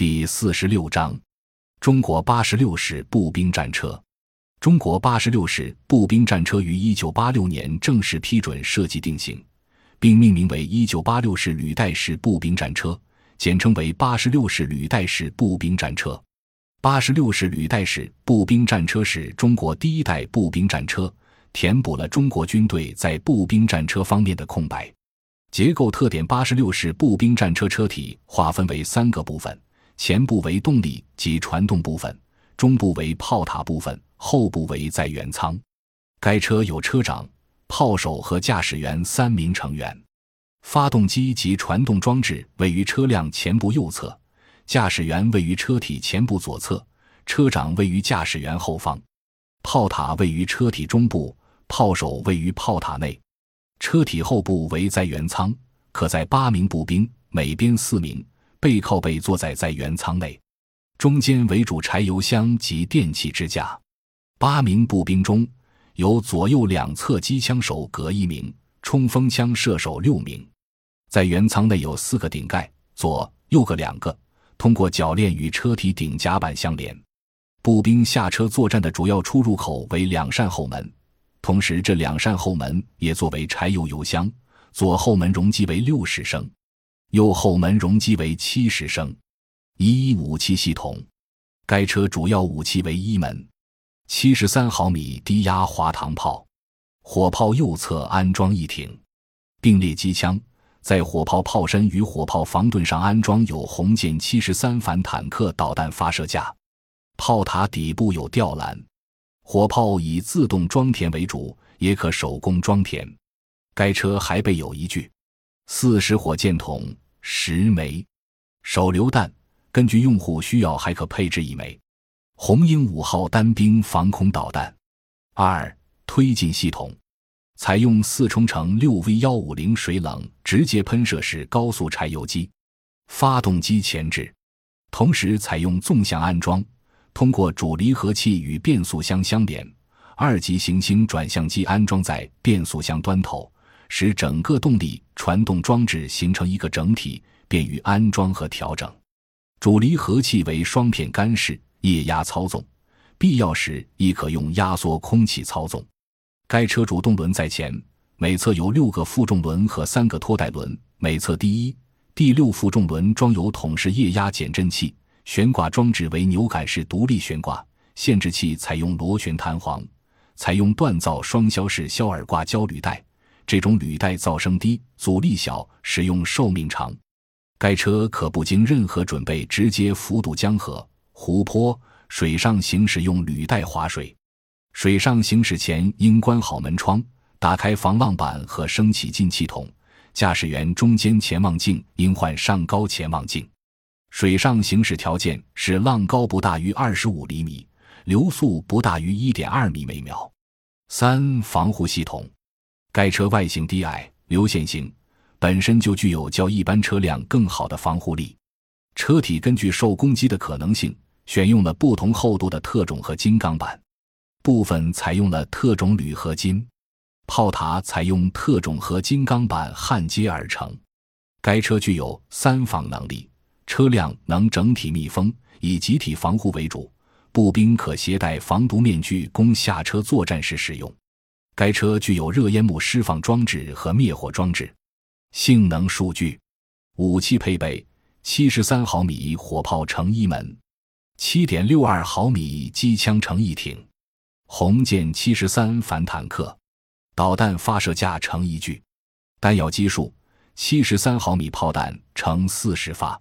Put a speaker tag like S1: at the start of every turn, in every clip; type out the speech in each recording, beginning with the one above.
S1: 第四十六章：中国八十六式步兵战车。中国八十六式步兵战车于一九八六年正式批准设计定型，并命名为一九八六式履带式步兵战车，简称为八十六式履带式步兵战车。八十六式履带式步兵战车是中国第一代步兵战车，填补了中国军队在步兵战车方面的空白。结构特点：八十六式步兵战车车体划分为三个部分。前部为动力及传动部分，中部为炮塔部分，后部为载员舱。该车有车长、炮手和驾驶员三名成员。发动机及传动装置位于车辆前部右侧，驾驶员位于车体前部左侧，车长位于驾驶员后方。炮塔位于车体中部，炮手位于炮塔内。车体后部为载员舱，可载八名步兵，每边四名。背靠背坐在载员舱内，中间为主柴油箱及电器支架。八名步兵中有左右两侧机枪手各一名，冲锋枪射手六名。在员舱内有四个顶盖，左右各两个，通过铰链与车体顶甲板相连。步兵下车作战的主要出入口为两扇后门，同时这两扇后门也作为柴油油箱。左后门容积为六十升。右后门容积为七十升。一武器系统，该车主要武器为一门七十三毫米低压滑膛炮，火炮右侧安装一挺，并列机枪，在火炮炮身与火炮防盾上安装有红箭七十三反坦克导弹发射架，炮塔底部有吊篮。火炮以自动装填为主，也可手工装填。该车还备有一具。四十火箭筒十枚，手榴弹根据用户需要还可配置一枚。红鹰五号单兵防空导弹。二推进系统采用四冲程六 V 幺五零水冷直接喷射式高速柴油机，发动机前置，同时采用纵向安装，通过主离合器与变速箱相连。二级行星转向机安装在变速箱端头。使整个动力传动装置形成一个整体，便于安装和调整。主离合器为双片干式，液压操纵，必要时亦可用压缩空气操纵。该车主动轮在前，每侧有六个负重轮和三个拖带轮，每侧第一、第六负重轮装有桶式液压减震器，悬挂装置为扭杆式独立悬挂，限制器采用螺旋弹簧，采用锻造双销式销耳挂胶履带。这种履带噪声低、阻力小、使用寿命长。该车可不经任何准备直接浮渡江河、湖泊、水上行驶用履带划水。水上行驶前应关好门窗，打开防浪板和升起进气筒。驾驶员中间潜望镜应换上高潜望镜。水上行驶条件是浪高不大于二十五厘米，流速不大于一点二米每秒。三、防护系统。该车外形低矮、流线型，本身就具有较一般车辆更好的防护力。车体根据受攻击的可能性，选用了不同厚度的特种和金钢板，部分采用了特种铝合金。炮塔采用特种和金钢板焊接而成。该车具有三防能力，车辆能整体密封，以集体防护为主。步兵可携带防毒面具供下车作战时使用。该车具有热烟幕释放装置和灭火装置。性能数据：武器配备：七十三毫米火炮乘一门，七点六二毫米机枪乘一挺，红箭七十三反坦克导弹发射架乘一具。弹药基数：七十三毫米炮弹乘四十发，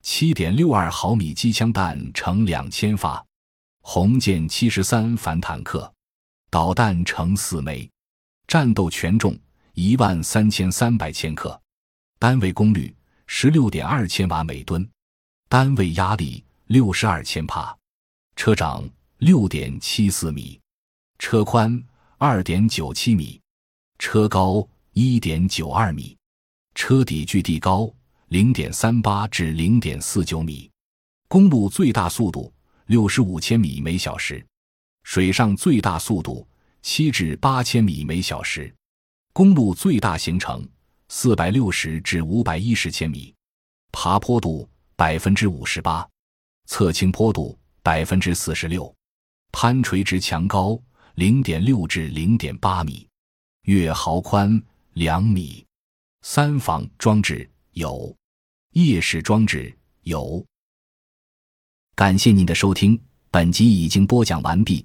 S1: 七点六二毫米机枪弹乘两千发，红箭七十三反坦克。导弹成四枚，战斗权重一万三千三百千克，单位功率十六点二千瓦每吨，单位压力六十二千帕，车长六点七四米，车宽二点九七米，车高一点九二米，车底距地高零点三八至零点四九米，公路最大速度六十五千米每小时。水上最大速度七至八千米每小时，公路最大行程四百六十至五百一十千米，爬坡度百分之五十八。侧倾坡度百分之四十六，攀垂直墙高零点六至零点八米，月壕宽两米。三防装置有，夜视装置有。感谢您的收听，本集已经播讲完毕。